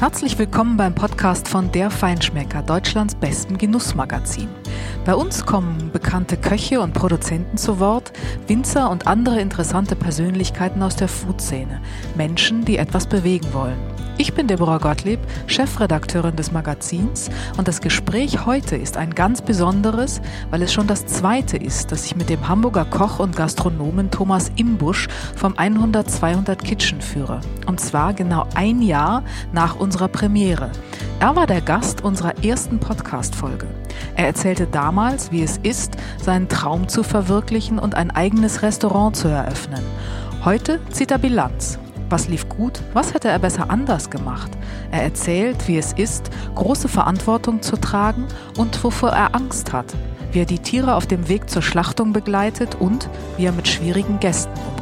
Herzlich willkommen beim Podcast von Der Feinschmecker, Deutschlands besten Genussmagazin. Bei uns kommen bekannte Köche und Produzenten zu Wort, Winzer und andere interessante Persönlichkeiten aus der Food-Szene, Menschen, die etwas bewegen wollen. Ich bin Deborah Gottlieb, Chefredakteurin des Magazins und das Gespräch heute ist ein ganz besonderes, weil es schon das zweite ist, das ich mit dem Hamburger Koch und Gastronomen Thomas Imbusch vom 100-200 Kitchen führe. Und zwar genau ein Jahr nach unserer Premiere. Er war der Gast unserer ersten Podcast-Folge. Er erzählte damals, wie es ist, seinen Traum zu verwirklichen und ein eigenes Restaurant zu eröffnen. Heute zieht er Bilanz. Was lief gut? Was hätte er besser anders gemacht? Er erzählt, wie es ist, große Verantwortung zu tragen und wovor er Angst hat, wie er die Tiere auf dem Weg zur Schlachtung begleitet und wie er mit schwierigen Gästen umgeht.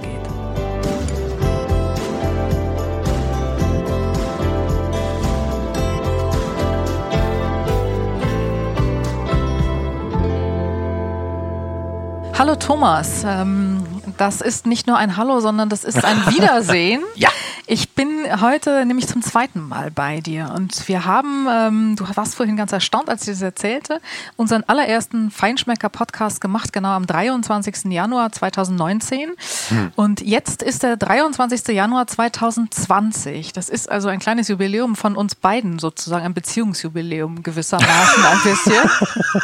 Hallo Thomas, ähm, das ist nicht nur ein Hallo, sondern das ist ein Wiedersehen. ja. Ich bin heute nämlich zum zweiten Mal bei dir und wir haben, ähm, du warst vorhin ganz erstaunt, als ich das erzählte, unseren allerersten Feinschmecker-Podcast gemacht, genau am 23. Januar 2019. Hm. Und jetzt ist der 23. Januar 2020. Das ist also ein kleines Jubiläum von uns beiden sozusagen, ein Beziehungsjubiläum gewissermaßen ein bisschen.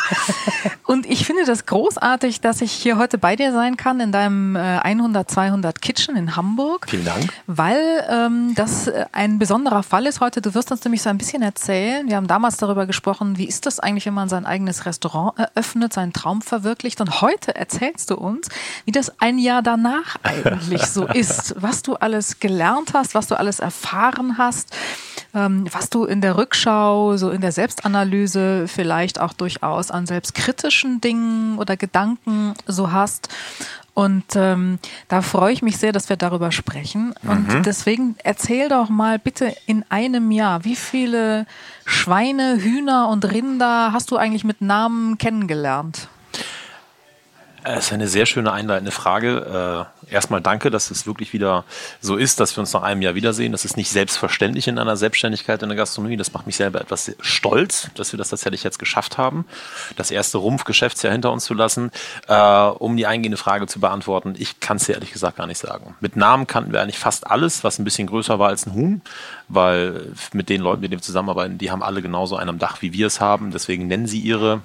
und ich finde das großartig, dass ich hier heute bei dir sein kann in deinem 100, 200 Kitchen in Hamburg. Vielen Dank. Weil ähm, das äh, ein besonderer Fall ist heute. Du wirst uns nämlich so ein bisschen erzählen. Wir haben damals darüber gesprochen, wie ist das eigentlich, wenn man sein eigenes Restaurant eröffnet, seinen Traum verwirklicht. Und heute erzählst du uns, wie das ein Jahr danach eigentlich so ist. Was du alles gelernt hast, was du alles erfahren hast, ähm, was du in der Rückschau, so in der Selbstanalyse vielleicht auch durchaus an selbstkritischen Dingen oder Gedanken so hast. Und ähm, da freue ich mich sehr, dass wir darüber sprechen. Und mhm. deswegen erzähl doch mal bitte in einem Jahr, wie viele Schweine, Hühner und Rinder hast du eigentlich mit Namen kennengelernt? Das ist eine sehr schöne einleitende Frage. Äh, erstmal danke, dass es wirklich wieder so ist, dass wir uns nach einem Jahr wiedersehen. Das ist nicht selbstverständlich in einer Selbstständigkeit in der Gastronomie. Das macht mich selber etwas stolz, dass wir das tatsächlich jetzt geschafft haben, das erste Rumpfgeschäftsjahr hinter uns zu lassen. Äh, um die eingehende Frage zu beantworten, ich kann es dir ehrlich gesagt gar nicht sagen. Mit Namen kannten wir eigentlich fast alles, was ein bisschen größer war als ein Huhn, weil mit den Leuten, mit denen wir zusammenarbeiten, die haben alle genauso einen am Dach, wie wir es haben. Deswegen nennen sie ihre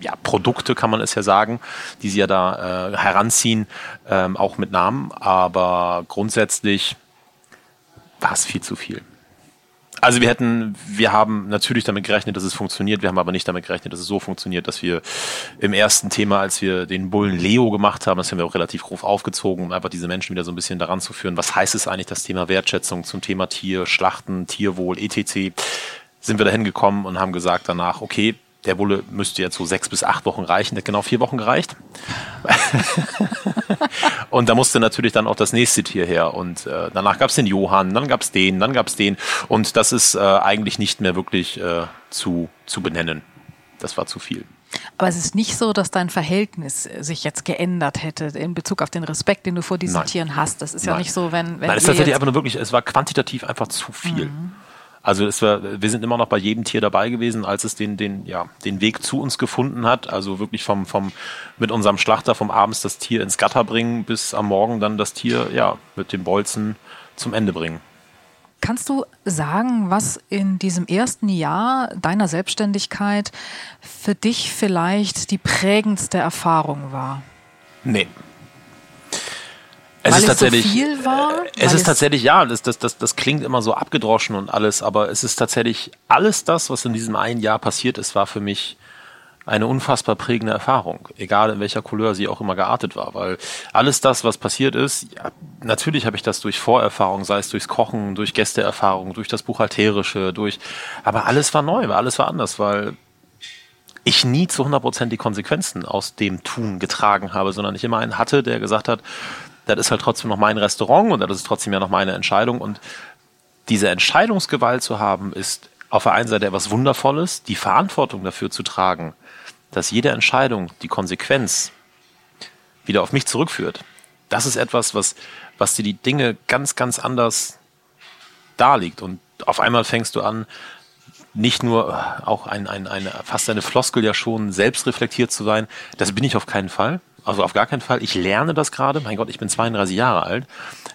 ja, Produkte, kann man es ja sagen, die sie ja da äh, heranziehen, ähm, auch mit Namen. Aber grundsätzlich war es viel zu viel. Also wir hätten, wir haben natürlich damit gerechnet, dass es funktioniert. Wir haben aber nicht damit gerechnet, dass es so funktioniert, dass wir im ersten Thema, als wir den Bullen Leo gemacht haben, das haben wir auch relativ grob aufgezogen, um einfach diese Menschen wieder so ein bisschen daran zu führen. Was heißt es eigentlich, das Thema Wertschätzung zum Thema Tier, Schlachten, Tierwohl, etc. Sind wir dahin gekommen und haben gesagt danach, okay, der Bulle müsste jetzt so sechs bis acht Wochen reichen. Der hat genau vier Wochen gereicht. und da musste natürlich dann auch das nächste Tier her. Und äh, danach gab es den Johann, dann gab es den, dann gab es den. Und das ist äh, eigentlich nicht mehr wirklich äh, zu, zu benennen. Das war zu viel. Aber es ist nicht so, dass dein Verhältnis sich jetzt geändert hätte in Bezug auf den Respekt, den du vor diesen Nein. Tieren hast. Das ist Nein. ja nicht so, wenn. wenn Nein, es ist tatsächlich einfach nur wirklich, es war quantitativ einfach zu viel. Mhm. Also es war, wir sind immer noch bei jedem Tier dabei gewesen, als es den, den, ja, den Weg zu uns gefunden hat. Also wirklich vom, vom, mit unserem Schlachter vom abends das Tier ins Gatter bringen, bis am Morgen dann das Tier, ja, mit dem Bolzen zum Ende bringen. Kannst du sagen, was in diesem ersten Jahr deiner Selbstständigkeit für dich vielleicht die prägendste Erfahrung war? Nee, es Weil ist tatsächlich, so viel war? Es ist tatsächlich, ja, das, das, das, das klingt immer so abgedroschen und alles, aber es ist tatsächlich alles das, was in diesem einen Jahr passiert ist, war für mich eine unfassbar prägende Erfahrung, egal in welcher Couleur sie auch immer geartet war, weil alles das, was passiert ist, ja, natürlich habe ich das durch Vorerfahrung, sei es durchs Kochen, durch Gästeerfahrung, durch das Buchhalterische, durch, aber alles war neu, alles war anders, weil ich nie zu 100 Prozent die Konsequenzen aus dem Tun getragen habe, sondern ich immer einen hatte, der gesagt hat, das ist halt trotzdem noch mein Restaurant und das ist trotzdem ja noch meine Entscheidung. Und diese Entscheidungsgewalt zu haben, ist auf der einen Seite etwas Wundervolles, die Verantwortung dafür zu tragen, dass jede Entscheidung die Konsequenz wieder auf mich zurückführt. Das ist etwas, was, was dir die Dinge ganz, ganz anders darlegt. Und auf einmal fängst du an, nicht nur äh, auch ein, ein, eine, fast eine Floskel ja schon, selbst reflektiert zu sein. Das bin ich auf keinen Fall. Also auf gar keinen Fall. Ich lerne das gerade. Mein Gott, ich bin 32 Jahre alt.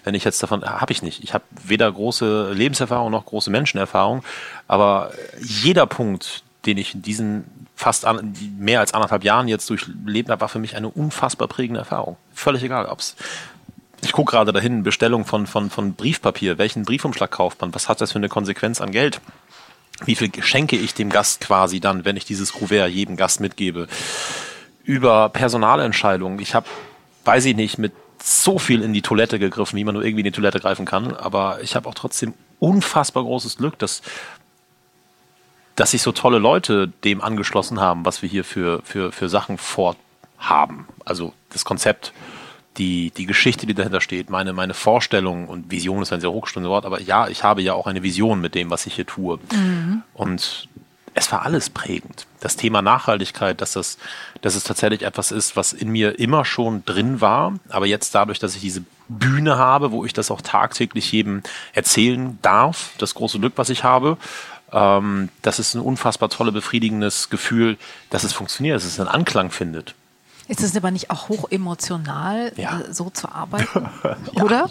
Wenn ich jetzt davon, habe ich nicht. Ich habe weder große Lebenserfahrung noch große Menschenerfahrung. Aber jeder Punkt, den ich in diesen fast an, mehr als anderthalb Jahren jetzt durchlebt habe, war für mich eine unfassbar prägende Erfahrung. Völlig egal, ob's ich gucke gerade dahin, Bestellung von, von, von Briefpapier, welchen Briefumschlag kauft man, was hat das für eine Konsequenz an Geld? Wie viel schenke ich dem Gast quasi dann, wenn ich dieses Kuvert jedem Gast mitgebe? Über Personalentscheidungen. Ich habe, weiß ich nicht, mit so viel in die Toilette gegriffen, wie man nur irgendwie in die Toilette greifen kann. Aber ich habe auch trotzdem unfassbar großes Glück, dass, dass sich so tolle Leute dem angeschlossen haben, was wir hier für, für, für Sachen vorhaben. Also das Konzept die, die Geschichte, die dahinter steht, meine, meine Vorstellung und Vision ist ein sehr hochstundes Wort, aber ja, ich habe ja auch eine Vision mit dem, was ich hier tue. Mhm. Und es war alles prägend. Das Thema Nachhaltigkeit, dass das, dass es tatsächlich etwas ist, was in mir immer schon drin war, aber jetzt dadurch, dass ich diese Bühne habe, wo ich das auch tagtäglich jedem erzählen darf, das große Glück, was ich habe, ähm, das ist ein unfassbar tolle, befriedigendes Gefühl, dass es funktioniert, dass es einen Anklang findet. Ist es aber nicht auch hoch emotional, ja. Äh, so zu arbeiten? ja. Oder?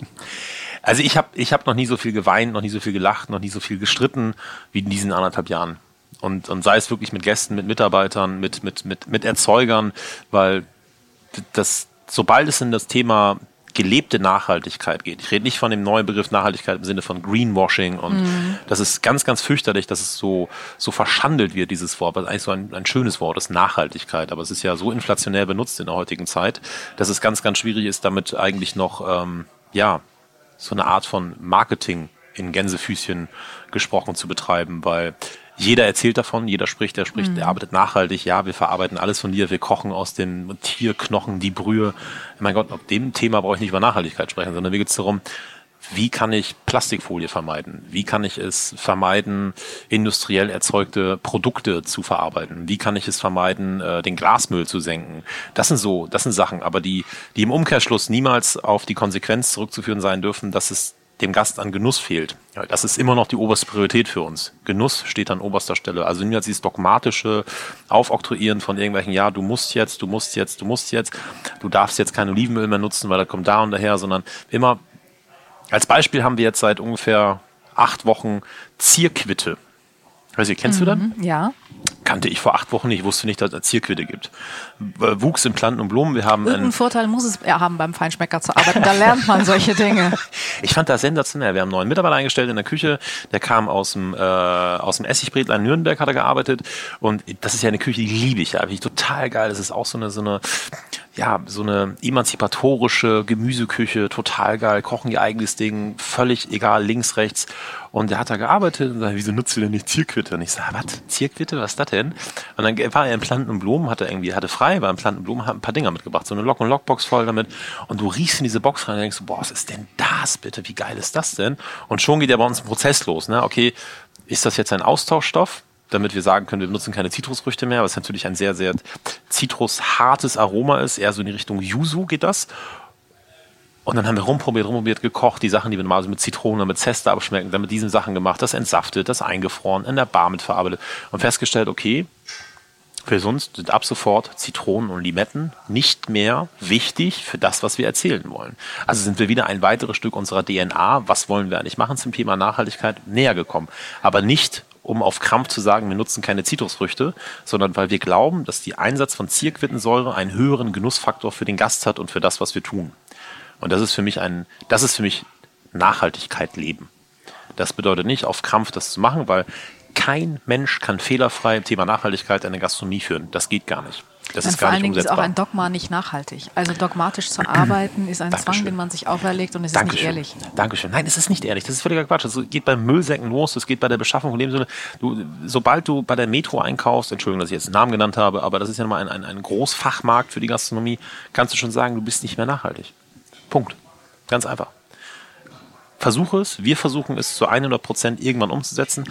Also ich habe ich hab noch nie so viel geweint, noch nie so viel gelacht, noch nie so viel gestritten wie in diesen anderthalb Jahren. Und, und sei es wirklich mit Gästen, mit Mitarbeitern, mit, mit, mit, mit Erzeugern, weil das, sobald es in das Thema gelebte Nachhaltigkeit geht. Ich rede nicht von dem neuen Begriff Nachhaltigkeit im Sinne von Greenwashing und mhm. das ist ganz, ganz fürchterlich, dass es so, so verschandelt wird, dieses Wort, was eigentlich so ein, ein schönes Wort ist, Nachhaltigkeit. Aber es ist ja so inflationär benutzt in der heutigen Zeit, dass es ganz, ganz schwierig ist, damit eigentlich noch, ähm, ja, so eine Art von Marketing in Gänsefüßchen gesprochen zu betreiben, weil jeder erzählt davon, jeder spricht, der spricht, mhm. er arbeitet nachhaltig, ja, wir verarbeiten alles von dir, wir kochen aus den Tierknochen die Brühe. Mein Gott, auf dem Thema brauche ich nicht über Nachhaltigkeit sprechen, sondern mir geht es darum, wie kann ich Plastikfolie vermeiden? Wie kann ich es vermeiden, industriell erzeugte Produkte zu verarbeiten? Wie kann ich es vermeiden, äh, den Glasmüll zu senken? Das sind so, das sind Sachen, aber die, die im Umkehrschluss niemals auf die Konsequenz zurückzuführen sein dürfen, dass es dem Gast an Genuss fehlt. Das ist immer noch die oberste Priorität für uns. Genuss steht an oberster Stelle. Also niemals dieses dogmatische Aufoktroyieren von irgendwelchen, ja, du musst jetzt, du musst jetzt, du musst jetzt, du darfst jetzt kein Olivenöl mehr nutzen, weil da kommt da und daher, sondern immer, als Beispiel haben wir jetzt seit ungefähr acht Wochen Zierquitte. Ich, kennst mhm, du das? Ja. Kannte ich vor acht Wochen nicht, wusste nicht, dass es Zierquitte gibt. Wuchs in Planten und Blumen. Wir haben Irgendeinen Vorteil muss es haben, beim Feinschmecker zu arbeiten. Da lernt man solche Dinge. ich fand das sensationell. Wir haben einen neuen Mitarbeiter eingestellt in der Küche. Der kam aus dem, äh, aus dem Essigbretlein Nürnberg, hat er gearbeitet. Und das ist ja eine Küche, die liebe ich ja. Finde ich total geil. Das ist auch so eine, so eine, ja, so eine emanzipatorische Gemüseküche. Total geil. Kochen ihr eigenes Ding. Völlig egal, links, rechts. Und der hat da gearbeitet und sagt, wieso nutzt du denn nicht Zierquitte? Und ich sage, was? Zierquitte? Was ist das denn? Und dann war er in Planten und Blumen, hatte irgendwie, hatte frei, war in Planten und Blumen, hat ein paar Dinger mitgebracht, so eine Lock- und Lockbox voll damit. Und du riechst in diese Box rein und denkst, boah, was ist denn das bitte? Wie geil ist das denn? Und schon geht ja bei uns ein Prozess los, ne? Okay, ist das jetzt ein Austauschstoff? damit wir sagen können, wir benutzen keine Zitrusfrüchte mehr, was natürlich ein sehr, sehr zitrushartes Aroma ist. Eher so in die Richtung Yuzu geht das. Und dann haben wir rumprobiert, rumprobiert, gekocht, die Sachen, die wir normalerweise mit Zitrone, mit Zeste abschmecken, dann mit diesen Sachen gemacht, das entsaftet, das eingefroren, in der Bar mitverarbeitet und festgestellt, okay, für sonst sind ab sofort Zitronen und Limetten nicht mehr wichtig für das, was wir erzählen wollen. Also sind wir wieder ein weiteres Stück unserer DNA, was wollen wir eigentlich machen zum Thema Nachhaltigkeit, näher gekommen. Aber nicht, um auf Krampf zu sagen, wir nutzen keine Zitrusfrüchte, sondern weil wir glauben, dass die Einsatz von Zierquittensäure einen höheren Genussfaktor für den Gast hat und für das, was wir tun. Und das ist für mich ein, das ist für mich Nachhaltigkeit leben. Das bedeutet nicht, auf Krampf das zu machen, weil kein Mensch kann fehlerfrei im Thema Nachhaltigkeit eine Gastronomie führen. Das geht gar nicht. Das ist vor gar nicht Dingen ist auch ein Dogma nicht nachhaltig. Also dogmatisch zu arbeiten ist ein Dankeschön. Zwang, den man sich auferlegt und es ist nicht ehrlich. Dankeschön. Nein, es ist nicht ehrlich. Das ist völliger Quatsch. Es geht beim Müllsäcken los, es geht bei der Beschaffung von Lebensmitteln. Du, sobald du bei der Metro einkaufst, Entschuldigung, dass ich jetzt einen Namen genannt habe, aber das ist ja nochmal ein, ein, ein Großfachmarkt für die Gastronomie, kannst du schon sagen, du bist nicht mehr nachhaltig. Punkt. Ganz einfach. Versuche es, wir versuchen es zu 100 Prozent irgendwann umzusetzen.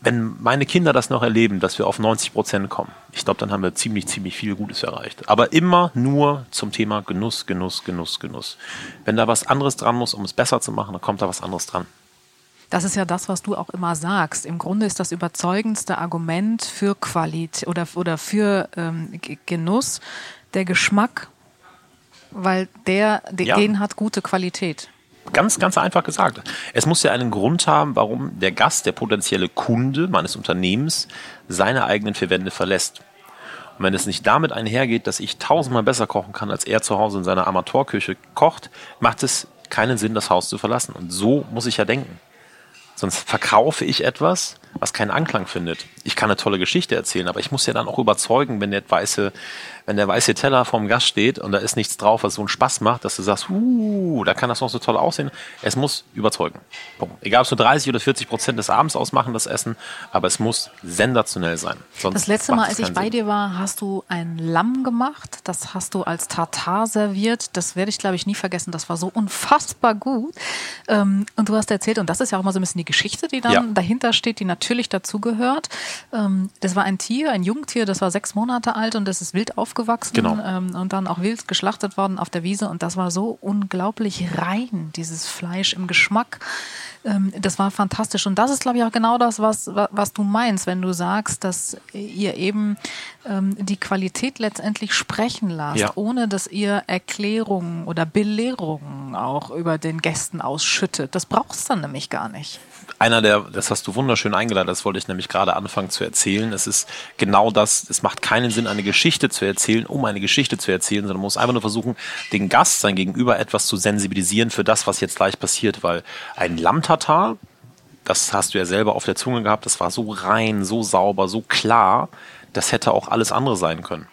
Wenn meine Kinder das noch erleben, dass wir auf 90 Prozent kommen, ich glaube, dann haben wir ziemlich, ziemlich viel Gutes erreicht. Aber immer nur zum Thema Genuss, Genuss, Genuss, Genuss. Wenn da was anderes dran muss, um es besser zu machen, dann kommt da was anderes dran. Das ist ja das, was du auch immer sagst. Im Grunde ist das überzeugendste Argument für Qualität oder, oder für ähm, Genuss der Geschmack, weil der, ja. den hat gute Qualität. Ganz, ganz einfach gesagt. Es muss ja einen Grund haben, warum der Gast, der potenzielle Kunde meines Unternehmens, seine eigenen vier Wände verlässt. Und wenn es nicht damit einhergeht, dass ich tausendmal besser kochen kann, als er zu Hause in seiner Amateurküche kocht, macht es keinen Sinn, das Haus zu verlassen. Und so muss ich ja denken. Sonst verkaufe ich etwas, was keinen Anklang findet. Ich kann eine tolle Geschichte erzählen, aber ich muss ja dann auch überzeugen, wenn der weiße, wenn der weiße Teller vorm Gast steht und da ist nichts drauf, was so einen Spaß macht, dass du sagst, uh, da kann das noch so toll aussehen. Es muss überzeugen. Punkt. Egal, ob es nur 30 oder 40 Prozent des Abends ausmachen, das Essen, aber es muss sensationell sein. Sonst das letzte Mal, als ich bei Sinn. dir war, hast du ein Lamm gemacht. Das hast du als Tartar serviert. Das werde ich, glaube ich, nie vergessen. Das war so unfassbar gut. Ähm, und du hast erzählt, und das ist ja auch mal so ein bisschen die Geschichte, die dann ja. dahinter steht, die natürlich dazugehört. Ähm, das war ein Tier, ein Jungtier, das war sechs Monate alt und das ist wild aufgewachsen genau. ähm, und dann auch wild geschlachtet worden auf der Wiese. Und das war so unglaublich rein, dieses Fleisch im Geschmack. Ähm, das war fantastisch. Und das ist, glaube ich, auch genau das, was, was du meinst, wenn du sagst, dass ihr eben ähm, die Qualität letztendlich sprechen lasst, ja. ohne dass ihr Erklärungen oder Belehrungen auch über den Gästen ausschüttet. Das braucht es dann nämlich gar nicht einer der, das hast du wunderschön eingeleitet, das wollte ich nämlich gerade anfangen zu erzählen. Es ist genau das, es macht keinen Sinn, eine Geschichte zu erzählen, um eine Geschichte zu erzählen, sondern man muss einfach nur versuchen, den Gast, sein Gegenüber etwas zu sensibilisieren für das, was jetzt gleich passiert, weil ein Lammtatar, das hast du ja selber auf der Zunge gehabt, das war so rein, so sauber, so klar, das hätte auch alles andere sein können.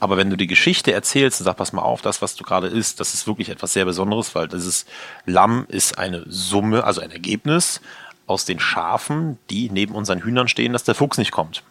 Aber wenn du die Geschichte erzählst und sagst, pass mal auf, das, was du gerade isst, das ist wirklich etwas sehr Besonderes, weil dieses Lamm ist eine Summe, also ein Ergebnis aus den Schafen, die neben unseren Hühnern stehen, dass der Fuchs nicht kommt.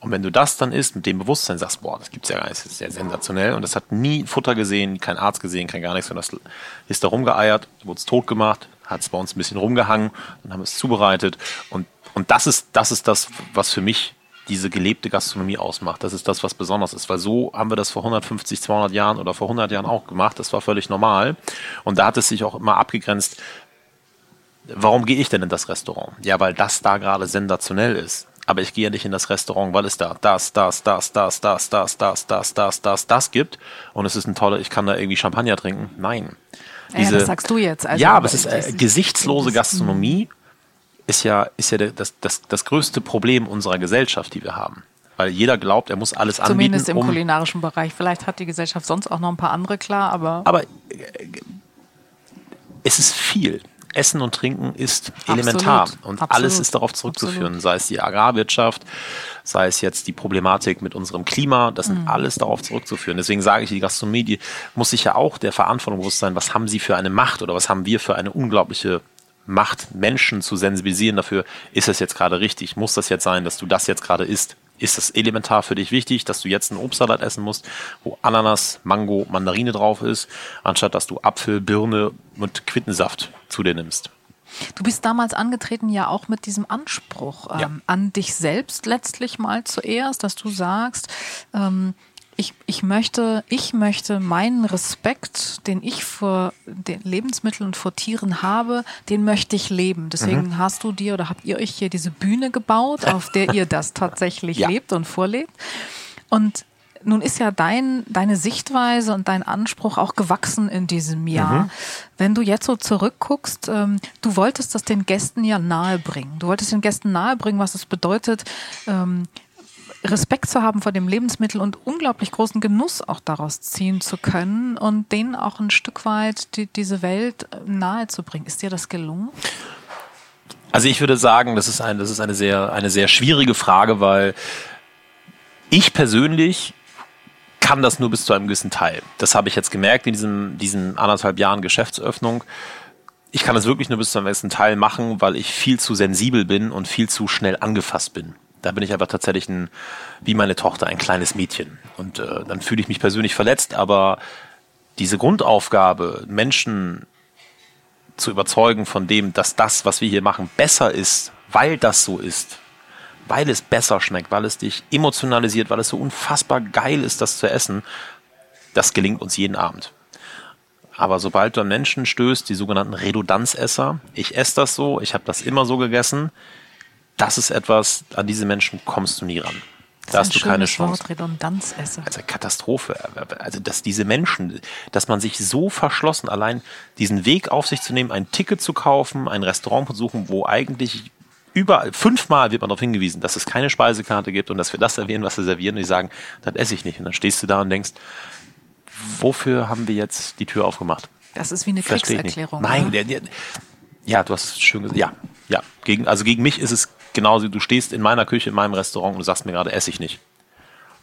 Und wenn du das dann isst, mit dem Bewusstsein sagst, boah, das gibt's ja gar nicht, das ist sehr sensationell und das hat nie Futter gesehen, kein Arzt gesehen, kein gar nichts, sondern das ist da rumgeeiert, wurde es tot gemacht, hat es bei uns ein bisschen rumgehangen, dann haben wir es zubereitet und, und das ist, das ist das, was für mich diese gelebte Gastronomie ausmacht. Das ist das, was besonders ist, weil so haben wir das vor 150, 200 Jahren oder vor 100 Jahren auch gemacht. Das war völlig normal. Und da hat es sich auch immer abgegrenzt. Warum gehe ich denn in das Restaurant? Ja, weil das da gerade sensationell ist. Aber ich gehe ja nicht in das Restaurant, weil es da das, das, das, das, das, das, das, das, das, das, das gibt. Und es ist ein toller, ich kann da irgendwie Champagner trinken. Nein. Diese, ja, das sagst du jetzt. Also, ja, aber es ist äh, gesichtslose Gastronomie ist ja, ist ja das, das, das größte Problem unserer Gesellschaft, die wir haben. Weil jeder glaubt, er muss alles anbieten. Zumindest im um kulinarischen Bereich. Vielleicht hat die Gesellschaft sonst auch noch ein paar andere klar, aber. Aber äh, es ist viel. Essen und Trinken ist elementar Absolut. und Absolut. alles ist darauf zurückzuführen, Absolut. sei es die Agrarwirtschaft, sei es jetzt die Problematik mit unserem Klima, das sind mhm. alles darauf zurückzuführen. Deswegen sage ich, die Gastronomie, die muss sich ja auch der Verantwortung bewusst sein, was haben sie für eine Macht oder was haben wir für eine unglaubliche macht, Menschen zu sensibilisieren dafür, ist es jetzt gerade richtig, muss das jetzt sein, dass du das jetzt gerade isst. Ist es elementar für dich wichtig, dass du jetzt einen Obstsalat essen musst, wo Ananas, Mango, Mandarine drauf ist, anstatt dass du Apfel, Birne und Quittensaft zu dir nimmst? Du bist damals angetreten ja auch mit diesem Anspruch ähm, ja. an dich selbst letztlich mal zuerst, dass du sagst, ähm, ich, ich, möchte, ich möchte meinen Respekt, den ich vor den Lebensmitteln und vor Tieren habe, den möchte ich leben. Deswegen mhm. hast du dir oder habt ihr euch hier diese Bühne gebaut, auf der ihr das tatsächlich ja. lebt und vorlebt. Und nun ist ja dein, deine Sichtweise und dein Anspruch auch gewachsen in diesem Jahr. Mhm. Wenn du jetzt so zurückguckst, ähm, du wolltest das den Gästen ja nahebringen. Du wolltest den Gästen nahebringen, was es bedeutet, ähm, Respekt zu haben vor dem Lebensmittel und unglaublich großen Genuss auch daraus ziehen zu können und denen auch ein Stück weit die, diese Welt nahe zu bringen. Ist dir das gelungen? Also ich würde sagen, das ist, ein, das ist eine, sehr, eine sehr schwierige Frage, weil ich persönlich kann das nur bis zu einem gewissen Teil. Das habe ich jetzt gemerkt in diesem, diesen anderthalb Jahren Geschäftsöffnung. Ich kann das wirklich nur bis zu einem gewissen Teil machen, weil ich viel zu sensibel bin und viel zu schnell angefasst bin. Da bin ich einfach tatsächlich ein, wie meine Tochter, ein kleines Mädchen. Und äh, dann fühle ich mich persönlich verletzt, aber diese Grundaufgabe, Menschen zu überzeugen von dem, dass das, was wir hier machen, besser ist, weil das so ist, weil es besser schmeckt, weil es dich emotionalisiert, weil es so unfassbar geil ist, das zu essen, das gelingt uns jeden Abend. Aber sobald du an Menschen stößt, die sogenannten Redundanzesser, ich esse das so, ich habe das immer so gegessen, das ist etwas, an diese Menschen kommst du nie ran. Da hast du keine Chance. Wort, Redundanzesser. Also Katastrophe. Also dass diese Menschen, dass man sich so verschlossen, allein diesen Weg auf sich zu nehmen, ein Ticket zu kaufen, ein Restaurant zu suchen, wo eigentlich überall, fünfmal wird man darauf hingewiesen, dass es keine Speisekarte gibt und dass wir das servieren, was wir servieren. Und die sagen, das esse ich nicht. Und dann stehst du da und denkst, wofür haben wir jetzt die Tür aufgemacht? Das ist wie eine Kriegserklärung. Nein, der, der, ja, du hast es schön gesagt. Ja, ja. Gegen, also gegen mich ist es genauso, du stehst in meiner Küche, in meinem Restaurant und du sagst mir gerade, esse ich nicht.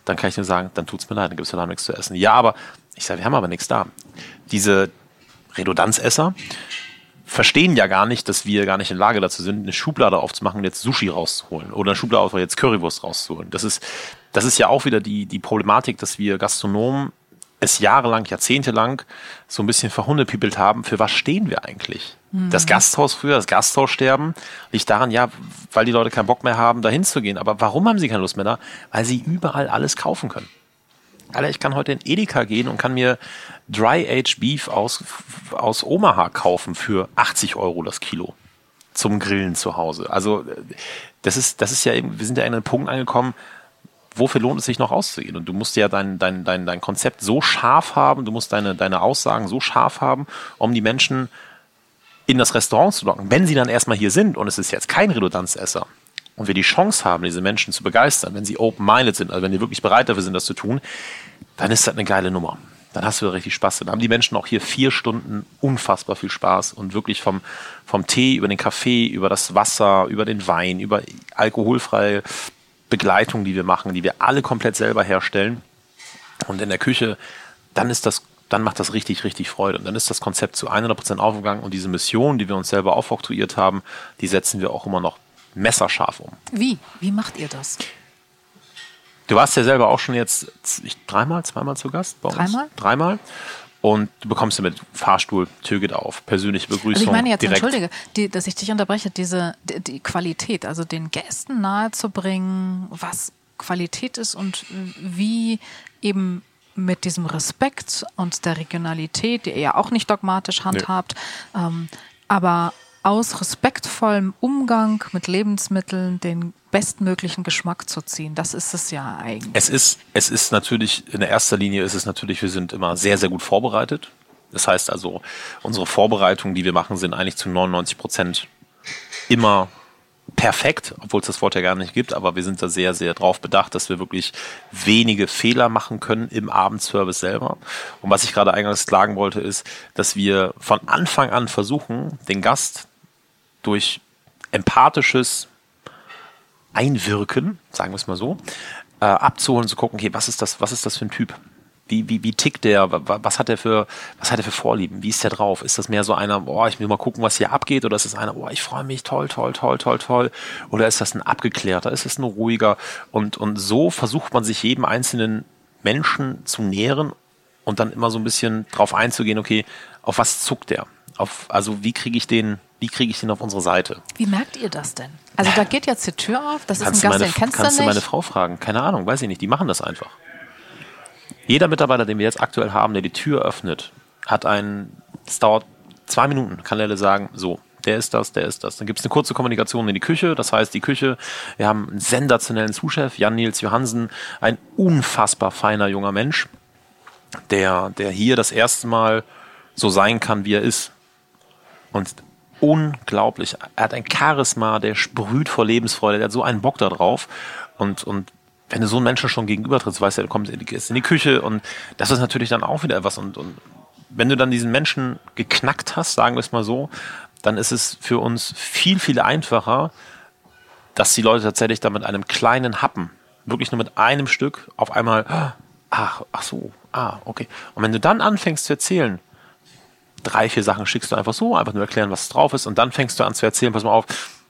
Dann kann ich dir sagen, dann tut's mir leid, dann gibt's ja nichts zu essen. Ja, aber ich sage, wir haben aber nichts da. Diese Redundanzesser verstehen ja gar nicht, dass wir gar nicht in Lage dazu sind, eine Schublade aufzumachen und jetzt Sushi rauszuholen oder eine Schublade aufzuholen, jetzt Currywurst rauszuholen. Das ist, das ist ja auch wieder die, die Problematik, dass wir Gastronomen es jahrelang, jahrzehntelang so ein bisschen verhundepiepelt haben, für was stehen wir eigentlich? Mhm. Das Gasthaus früher, das Gasthaussterben, liegt daran, ja, weil die Leute keinen Bock mehr haben, da hinzugehen. Aber warum haben sie keine Lust mehr da? Weil sie überall alles kaufen können. Alter, ich kann heute in Edeka gehen und kann mir Dry-Aged Beef aus, aus Omaha kaufen für 80 Euro das Kilo zum Grillen zu Hause. Also das ist, das ist ja eben, wir sind ja in einen Punkt angekommen, wofür lohnt es sich noch auszugehen? Und du musst ja dein, dein, dein, dein Konzept so scharf haben, du musst deine, deine Aussagen so scharf haben, um die Menschen in das Restaurant zu locken. Wenn sie dann erstmal hier sind und es ist jetzt kein Redundanzesser und wir die Chance haben, diese Menschen zu begeistern, wenn sie open-minded sind, also wenn die wirklich bereit dafür sind, das zu tun, dann ist das eine geile Nummer. Dann hast du richtig Spaß. Dann haben die Menschen auch hier vier Stunden unfassbar viel Spaß und wirklich vom, vom Tee über den Kaffee, über das Wasser, über den Wein, über alkoholfreie Begleitung, die wir machen, die wir alle komplett selber herstellen. Und in der Küche, dann ist das, dann macht das richtig, richtig Freude. Und dann ist das Konzept zu 100 Prozent aufgegangen und diese Mission, die wir uns selber aufoktroyiert haben, die setzen wir auch immer noch messerscharf um. Wie? Wie macht ihr das? Du warst ja selber auch schon jetzt dreimal, zweimal zu Gast bei uns. Dreimal? Dreimal. Und du bekommst ja mit Fahrstuhl, Tür geht auf, persönliche Begrüßung. Also ich meine jetzt, direkt. entschuldige, die, dass ich dich unterbreche, diese die, die Qualität, also den Gästen nahezubringen, was Qualität ist und wie eben mit diesem Respekt und der Regionalität, die ihr ja auch nicht dogmatisch handhabt, nee. ähm, aber aus respektvollem Umgang mit Lebensmitteln den bestmöglichen Geschmack zu ziehen. Das ist es ja eigentlich. Es ist, es ist natürlich, in erster Linie ist es natürlich, wir sind immer sehr, sehr gut vorbereitet. Das heißt also, unsere Vorbereitungen, die wir machen, sind eigentlich zu 99 Prozent immer perfekt, obwohl es das Wort ja gar nicht gibt, aber wir sind da sehr, sehr drauf bedacht, dass wir wirklich wenige Fehler machen können im Abendservice selber. Und was ich gerade eingangs sagen wollte, ist, dass wir von Anfang an versuchen, den Gast durch empathisches Einwirken, sagen wir es mal so, äh, abzuholen, zu gucken, okay, was ist das, was ist das für ein Typ? Wie, wie, wie tickt der? Was hat er für, was hat er für Vorlieben? Wie ist der drauf? Ist das mehr so einer, boah, ich will mal gucken, was hier abgeht? Oder ist es einer, boah, ich freue mich, toll, toll, toll, toll, toll? Oder ist das ein abgeklärter? Ist es ein ruhiger? Und, und so versucht man sich jedem einzelnen Menschen zu nähren und dann immer so ein bisschen drauf einzugehen, okay, auf was zuckt der? Auf, also wie kriege ich den, wie kriege ich den auf unsere Seite? Wie merkt ihr das denn? Also da geht jetzt die Tür auf, das kannst ist ein Gast, meine, den kennst kannst du nicht. meine Frau fragen? Keine Ahnung, weiß ich nicht. Die machen das einfach. Jeder Mitarbeiter, den wir jetzt aktuell haben, der die Tür öffnet, hat einen, es dauert zwei Minuten, kann Lelle sagen, so, der ist das, der ist das. Dann gibt es eine kurze Kommunikation in die Küche. Das heißt, die Küche, wir haben einen sensationellen Zuschef, Jan-Nils Johansen, ein unfassbar feiner junger Mensch, der, der hier das erste Mal so sein kann, wie er ist. Und unglaublich. Er hat ein Charisma, der sprüht vor Lebensfreude, der hat so einen Bock da drauf. Und, und wenn du so einen Menschen schon gegenüber trittst, weißt du, du kommst in die, in die Küche und das ist natürlich dann auch wieder etwas. Und, und wenn du dann diesen Menschen geknackt hast, sagen wir es mal so, dann ist es für uns viel, viel einfacher, dass die Leute tatsächlich da mit einem kleinen Happen, wirklich nur mit einem Stück, auf einmal, ach, ach so, ah, okay. Und wenn du dann anfängst zu erzählen, drei, vier Sachen schickst du einfach so, einfach nur erklären, was drauf ist und dann fängst du an zu erzählen, pass mal auf,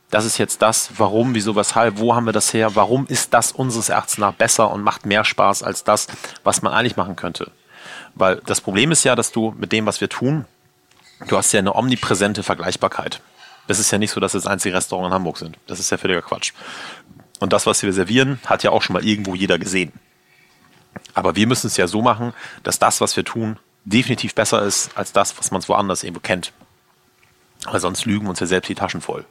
das ist jetzt das, warum, wieso, weshalb, wo haben wir das her, warum ist das unseres Erachtens nach besser und macht mehr Spaß als das, was man eigentlich machen könnte. Weil das Problem ist ja, dass du mit dem, was wir tun, du hast ja eine omnipräsente Vergleichbarkeit. Es ist ja nicht so, dass es das einzige Restaurant in Hamburg sind. Das ist ja völliger Quatsch. Und das, was wir servieren, hat ja auch schon mal irgendwo jeder gesehen. Aber wir müssen es ja so machen, dass das, was wir tun, definitiv besser ist als das, was man woanders irgendwo kennt. Weil sonst lügen wir uns ja selbst die Taschen voll.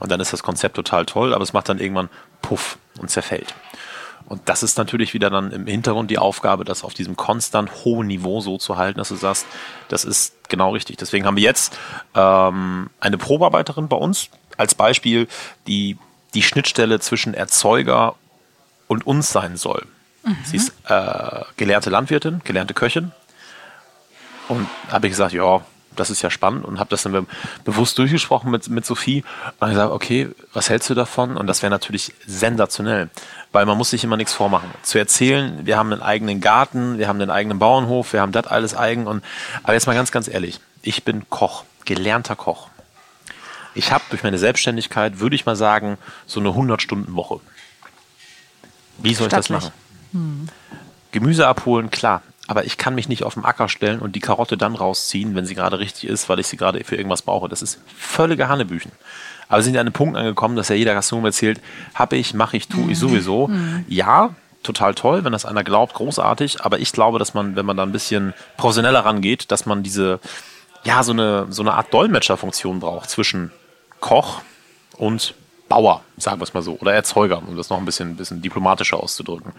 Und dann ist das Konzept total toll, aber es macht dann irgendwann Puff und zerfällt. Und das ist natürlich wieder dann im Hintergrund die Aufgabe, das auf diesem konstant hohen Niveau so zu halten, dass du sagst, das ist genau richtig. Deswegen haben wir jetzt ähm, eine Probearbeiterin bei uns als Beispiel, die die Schnittstelle zwischen Erzeuger und uns sein soll. Mhm. Sie ist äh, gelehrte Landwirtin, gelernte Köchin. Und habe ich gesagt, ja, das ist ja spannend und habe das dann bewusst durchgesprochen mit, mit Sophie und gesagt, okay, was hältst du davon? Und das wäre natürlich sensationell, weil man muss sich immer nichts vormachen. Zu erzählen, wir haben einen eigenen Garten, wir haben einen eigenen Bauernhof, wir haben das alles eigen und aber jetzt mal ganz, ganz ehrlich, ich bin Koch, gelernter Koch. Ich habe durch meine Selbstständigkeit, würde ich mal sagen, so eine 100-Stunden-Woche. Wie soll ich das machen? Hm. Gemüse abholen, klar aber ich kann mich nicht auf den Acker stellen und die Karotte dann rausziehen, wenn sie gerade richtig ist, weil ich sie gerade für irgendwas brauche. Das ist völlige Hannebüchen. Aber wir sind an einem Punkt angekommen, dass ja jeder Gastronom erzählt, habe ich, mache ich, tue ich mhm. sowieso. Mhm. Ja, total toll, wenn das einer glaubt, großartig. Aber ich glaube, dass man, wenn man da ein bisschen professioneller rangeht, dass man diese, ja, so eine, so eine Art Dolmetscherfunktion braucht zwischen Koch und Bauer, sagen wir es mal so, oder Erzeuger, um das noch ein bisschen, ein bisschen diplomatischer auszudrücken.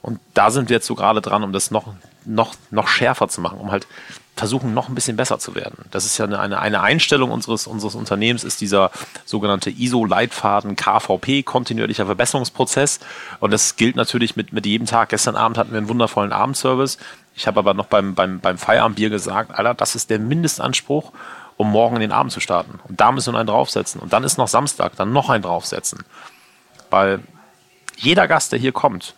Und da sind wir jetzt so gerade dran, um das noch, noch, noch schärfer zu machen, um halt versuchen, noch ein bisschen besser zu werden. Das ist ja eine, eine Einstellung unseres, unseres Unternehmens, ist dieser sogenannte ISO-Leitfaden KVP, kontinuierlicher Verbesserungsprozess. Und das gilt natürlich mit, mit jedem Tag. Gestern Abend hatten wir einen wundervollen Abendservice. Ich habe aber noch beim, beim, beim Feierabendbier gesagt, Alter, das ist der Mindestanspruch um morgen in den Abend zu starten. Und da müssen wir einen draufsetzen. Und dann ist noch Samstag, dann noch einen draufsetzen. Weil jeder Gast, der hier kommt,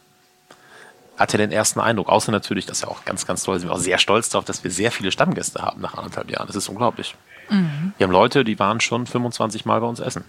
hat ja den ersten Eindruck. Außer natürlich, das ist ja auch ganz, ganz toll, sind wir auch sehr stolz darauf, dass wir sehr viele Stammgäste haben nach anderthalb Jahren. Das ist unglaublich. Mhm. Wir haben Leute, die waren schon 25 Mal bei uns essen.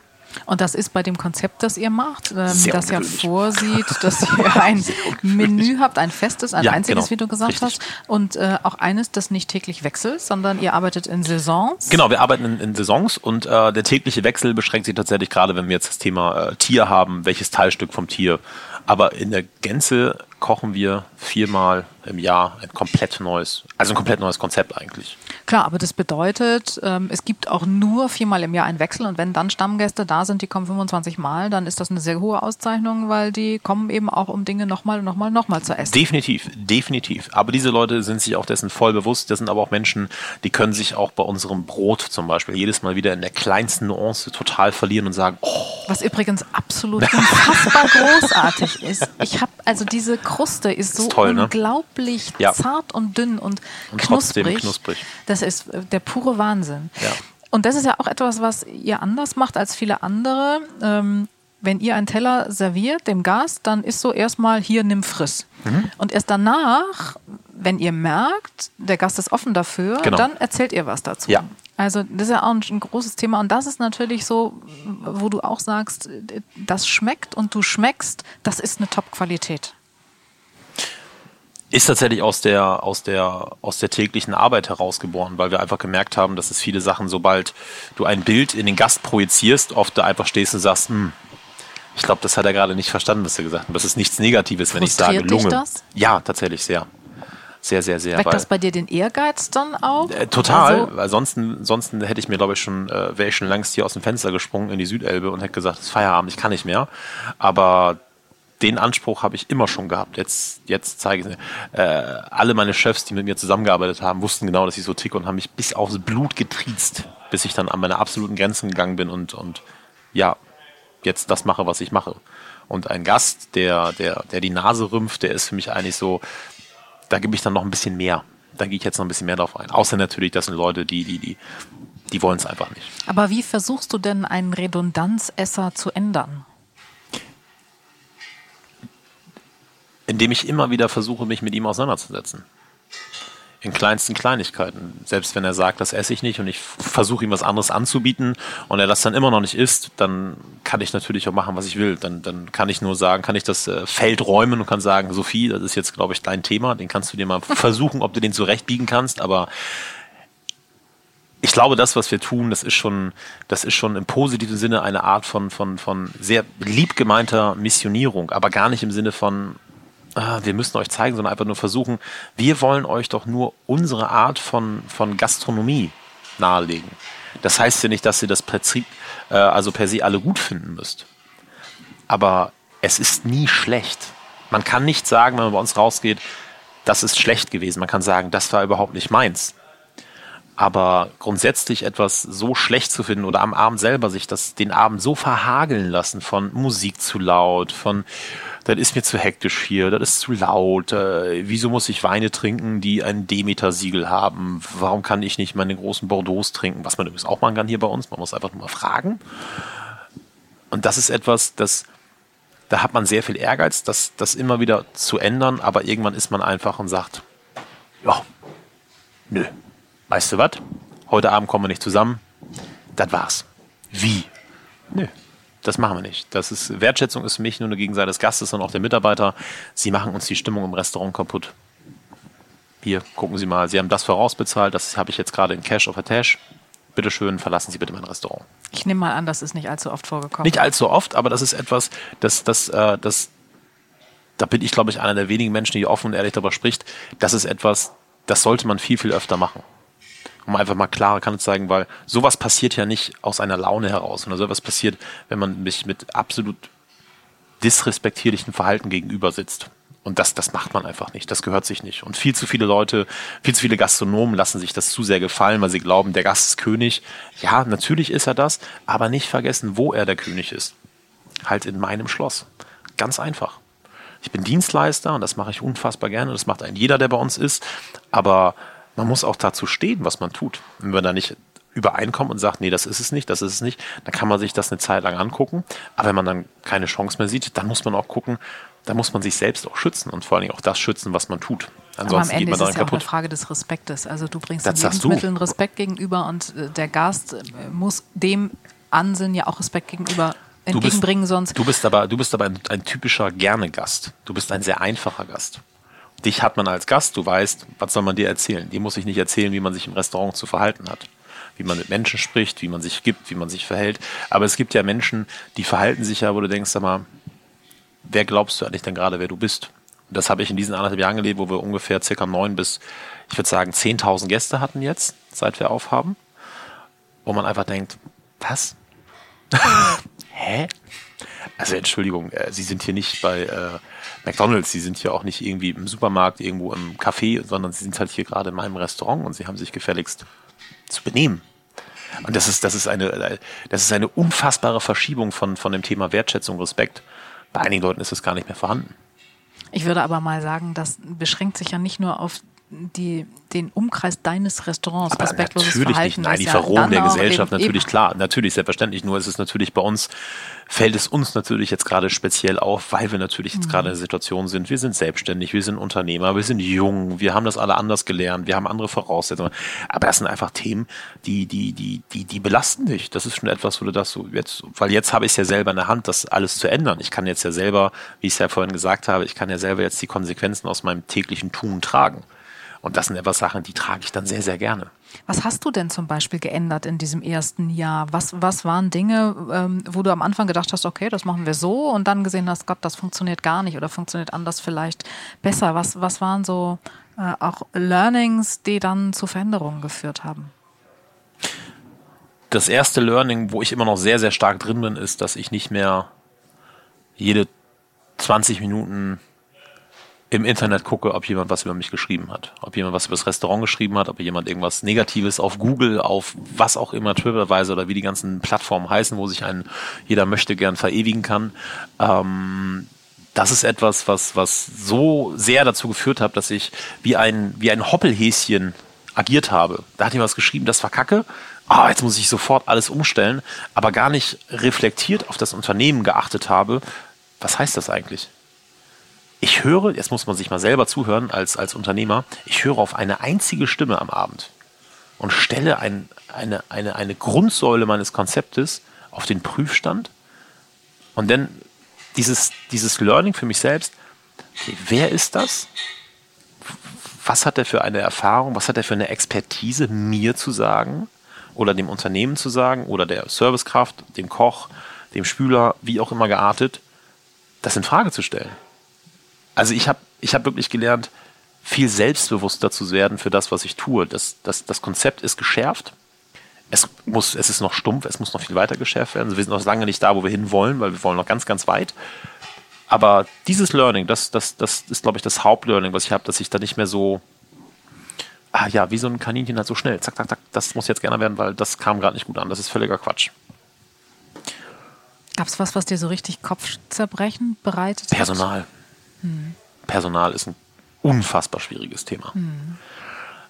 Und das ist bei dem Konzept, das ihr macht, ähm, das ja vorsieht, dass ihr ein Menü habt, ein festes, ein ja, einziges, genau. wie du gesagt Richtig. hast, und äh, auch eines, das nicht täglich wechselt, sondern ihr arbeitet in Saisons. Genau, wir arbeiten in, in Saisons und äh, der tägliche Wechsel beschränkt sich tatsächlich gerade, wenn wir jetzt das Thema äh, Tier haben, welches Teilstück vom Tier. Aber in der Gänze kochen wir viermal im Jahr ein komplett neues, also ein komplett neues Konzept eigentlich. Klar, aber das bedeutet, ähm, es gibt auch nur viermal im Jahr einen Wechsel und wenn dann Stammgäste da sind, die kommen 25 Mal, dann ist das eine sehr hohe Auszeichnung, weil die kommen eben auch, um Dinge nochmal und nochmal und nochmal zu essen. Definitiv, definitiv. Aber diese Leute sind sich auch dessen voll bewusst. Das sind aber auch Menschen, die können sich auch bei unserem Brot zum Beispiel jedes Mal wieder in der kleinsten Nuance total verlieren und sagen, oh. Was übrigens absolut unfassbar großartig ist. Ich habe, also diese Kruste ist so ist toll, ne? unglaublich ne? ja. zart und dünn und, und knusprig. knusprig. Das ist äh, der pure Wahnsinn. Ja. Und das ist ja auch etwas, was ihr anders macht als viele andere. Ähm, wenn ihr einen Teller serviert dem Gast, dann ist so erstmal hier nimm friss. Mhm. Und erst danach, wenn ihr merkt, der Gast ist offen dafür, genau. dann erzählt ihr was dazu. Ja. Also das ist ja auch ein, ein, großes Thema und das ist natürlich so, wo du auch sagst, das schmeckt und du schmeckst, das ist eine Top-Qualität. Ist tatsächlich aus der, aus der, aus der täglichen Arbeit herausgeboren, weil wir einfach gemerkt haben, dass es viele Sachen, sobald du ein Bild in den Gast projizierst, oft da einfach stehst und sagst, hm, ich glaube, das hat er gerade nicht verstanden, was er gesagt hat. Das ist nichts Negatives, wenn ich sage Lunge. Dich das? Ja, tatsächlich sehr. Sehr, sehr, sehr. Weckt das bei dir den Ehrgeiz dann auch? Äh, total. Also, sonst, sonst hätte ich mir, glaube ich, schon, äh, wäre ich schon längst hier aus dem Fenster gesprungen in die Südelbe und hätte gesagt, es ist Feierabend, ich kann nicht mehr. Aber den Anspruch habe ich immer schon gehabt. Jetzt, jetzt zeige ich es. Äh, alle meine Chefs, die mit mir zusammengearbeitet haben, wussten genau, dass ich so ticke und haben mich bis aufs Blut getriezt, bis ich dann an meine absoluten Grenzen gegangen bin und, und ja, jetzt das mache, was ich mache. Und ein Gast, der, der, der die Nase rümpft, der ist für mich eigentlich so, da gebe ich dann noch ein bisschen mehr. Da gehe ich jetzt noch ein bisschen mehr drauf ein. Außer natürlich, das sind Leute, die, die, die, die wollen es einfach nicht. Aber wie versuchst du denn einen Redundanzesser zu ändern? indem ich immer wieder versuche, mich mit ihm auseinanderzusetzen. In kleinsten Kleinigkeiten. Selbst wenn er sagt, das esse ich nicht und ich versuche ihm was anderes anzubieten und er das dann immer noch nicht isst, dann kann ich natürlich auch machen, was ich will. Dann, dann kann ich nur sagen, kann ich das äh, Feld räumen und kann sagen, Sophie, das ist jetzt, glaube ich, dein Thema, den kannst du dir mal versuchen, ob du den zurechtbiegen kannst, aber ich glaube, das, was wir tun, das ist schon, das ist schon im positiven Sinne eine Art von, von, von sehr lieb gemeinter Missionierung, aber gar nicht im Sinne von, ah, wir müssen euch zeigen, sondern einfach nur versuchen, wir wollen euch doch nur unsere Art von, von Gastronomie nahelegen. Das heißt ja nicht, dass ihr das Prinzip, äh, also per se alle gut finden müsst. Aber es ist nie schlecht. Man kann nicht sagen, wenn man bei uns rausgeht, das ist schlecht gewesen. Man kann sagen, das war überhaupt nicht meins. Aber grundsätzlich etwas so schlecht zu finden oder am Abend selber sich das, den Abend so verhageln lassen von Musik zu laut, von das ist mir zu hektisch hier, das ist zu laut, äh, wieso muss ich Weine trinken, die ein Demeter-Siegel haben, warum kann ich nicht meine großen Bordeaux trinken, was man übrigens auch machen kann hier bei uns, man muss einfach nur mal fragen. Und das ist etwas, das, da hat man sehr viel Ehrgeiz, das, das immer wieder zu ändern, aber irgendwann ist man einfach und sagt, ja, nö, weißt du was, heute Abend kommen wir nicht zusammen, das war's. Wie? Nö, das machen wir nicht. Das ist, Wertschätzung ist für mich nur eine Gegenseite des Gastes und auch der Mitarbeiter. Sie machen uns die Stimmung im Restaurant kaputt. Hier, gucken Sie mal, Sie haben das vorausbezahlt, das habe ich jetzt gerade in Cash of a Tash. Bitte schön, verlassen Sie bitte mein Restaurant. Ich nehme mal an, das ist nicht allzu oft vorgekommen. Nicht allzu oft, aber das ist etwas, das, das, äh, das, da bin ich, glaube ich, einer der wenigen Menschen, die offen und ehrlich darüber spricht. Das ist etwas, das sollte man viel, viel öfter machen um einfach mal klare Kante zu zeigen, weil sowas passiert ja nicht aus einer Laune heraus, sondern sowas passiert, wenn man sich mit absolut disrespektierlichem Verhalten gegenüber sitzt. Und das, das macht man einfach nicht. Das gehört sich nicht. Und viel zu viele Leute, viel zu viele Gastronomen lassen sich das zu sehr gefallen, weil sie glauben, der Gast ist König. Ja, natürlich ist er das, aber nicht vergessen, wo er der König ist. Halt in meinem Schloss. Ganz einfach. Ich bin Dienstleister und das mache ich unfassbar gerne. Das macht ein jeder, der bei uns ist. Aber man muss auch dazu stehen, was man tut. wenn man da nicht übereinkommt und sagt, nee, das ist es nicht, das ist es nicht, dann kann man sich das eine Zeit lang angucken. Aber wenn man dann keine Chance mehr sieht, dann muss man auch gucken, da muss man sich selbst auch schützen und vor allen Dingen auch das schützen, was man tut. Ansonsten Aber am Ende geht man ist es ja kaputt. auch eine Frage des Respektes. Also du bringst das den Lebensmitteln Respekt gegenüber und äh, der Gast äh, muss dem Ansinn ja auch Respekt gegenüber entgegenbringen, du bist, sonst. Du bist aber, du bist aber ein, ein typischer Gerne-Gast. Du bist ein sehr einfacher Gast dich hat man als Gast, du weißt, was soll man dir erzählen? Dir muss ich nicht erzählen, wie man sich im Restaurant zu verhalten hat. Wie man mit Menschen spricht, wie man sich gibt, wie man sich verhält. Aber es gibt ja Menschen, die verhalten sich ja, wo du denkst, sag mal, wer glaubst du eigentlich denn gerade, wer du bist? Und das habe ich in diesen anderthalb Jahren gelebt, wo wir ungefähr circa neun bis, ich würde sagen, 10.000 Gäste hatten jetzt, seit wir aufhaben. Wo man einfach denkt, was? Hä? Also Entschuldigung, äh, Sie sind hier nicht bei äh, McDonalds, Sie sind hier auch nicht irgendwie im Supermarkt, irgendwo im Café, sondern Sie sind halt hier gerade in meinem Restaurant und Sie haben sich gefälligst zu benehmen. Und das ist, das ist eine, das ist eine unfassbare Verschiebung von, von dem Thema Wertschätzung, Respekt. Bei einigen Leuten ist es gar nicht mehr vorhanden. Ich würde aber mal sagen, das beschränkt sich ja nicht nur auf die, den Umkreis deines Restaurants, aber respektloses natürlich Verhalten. Nicht. Nein, die Verrohung der Gesellschaft eben, natürlich eben. klar, natürlich selbstverständlich. Nur ist es natürlich bei uns fällt es uns natürlich jetzt gerade speziell auf, weil wir natürlich jetzt mhm. gerade in der Situation sind. Wir sind selbstständig, wir sind Unternehmer, wir sind jung, wir haben das alle anders gelernt, wir haben andere Voraussetzungen. Aber das sind einfach Themen, die, die, die, die, die belasten dich. Das ist schon etwas, wo du das so jetzt, weil jetzt habe ich es ja selber in der Hand, das alles zu ändern. Ich kann jetzt ja selber, wie ich es ja vorhin gesagt habe, ich kann ja selber jetzt die Konsequenzen aus meinem täglichen Tun tragen. Und das sind etwas Sachen, die trage ich dann sehr, sehr gerne. Was hast du denn zum Beispiel geändert in diesem ersten Jahr? Was, was waren Dinge, ähm, wo du am Anfang gedacht hast, okay, das machen wir so und dann gesehen hast, Gott, das funktioniert gar nicht oder funktioniert anders vielleicht besser? Was, was waren so äh, auch Learnings, die dann zu Veränderungen geführt haben? Das erste Learning, wo ich immer noch sehr, sehr stark drin bin, ist, dass ich nicht mehr jede 20 Minuten im Internet gucke, ob jemand was über mich geschrieben hat. Ob jemand was über das Restaurant geschrieben hat, ob jemand irgendwas Negatives auf Google, auf was auch immer, TripAdvisor oder wie die ganzen Plattformen heißen, wo sich ein jeder möchte gern verewigen kann. Ähm, das ist etwas, was, was so sehr dazu geführt hat, dass ich wie ein, wie ein Hoppelhäschen agiert habe. Da hat jemand was geschrieben, das war Kacke. Ah, jetzt muss ich sofort alles umstellen, aber gar nicht reflektiert auf das Unternehmen geachtet habe. Was heißt das eigentlich? Ich höre, jetzt muss man sich mal selber zuhören als, als Unternehmer, ich höre auf eine einzige Stimme am Abend und stelle ein, eine, eine, eine Grundsäule meines Konzeptes auf den Prüfstand und dann dieses, dieses Learning für mich selbst, okay, wer ist das? Was hat er für eine Erfahrung? Was hat er für eine Expertise, mir zu sagen oder dem Unternehmen zu sagen oder der Servicekraft, dem Koch, dem Spüler, wie auch immer geartet, das in Frage zu stellen? Also ich habe ich hab wirklich gelernt, viel selbstbewusster zu werden für das, was ich tue. Das, das, das Konzept ist geschärft. Es, muss, es ist noch stumpf, es muss noch viel weiter geschärft werden. Also wir sind noch lange nicht da, wo wir hinwollen, weil wir wollen noch ganz, ganz weit. Aber dieses Learning, das, das, das ist, glaube ich, das Hauptlearning, was ich habe, dass ich da nicht mehr so, ah ja, wie so ein Kaninchen halt so schnell, zack, zack, zack, das muss jetzt gerne werden, weil das kam gerade nicht gut an. Das ist völliger Quatsch. Gab es was, was dir so richtig Kopfzerbrechen bereitet Personal. Hm. Personal ist ein unfassbar schwieriges Thema. Hm.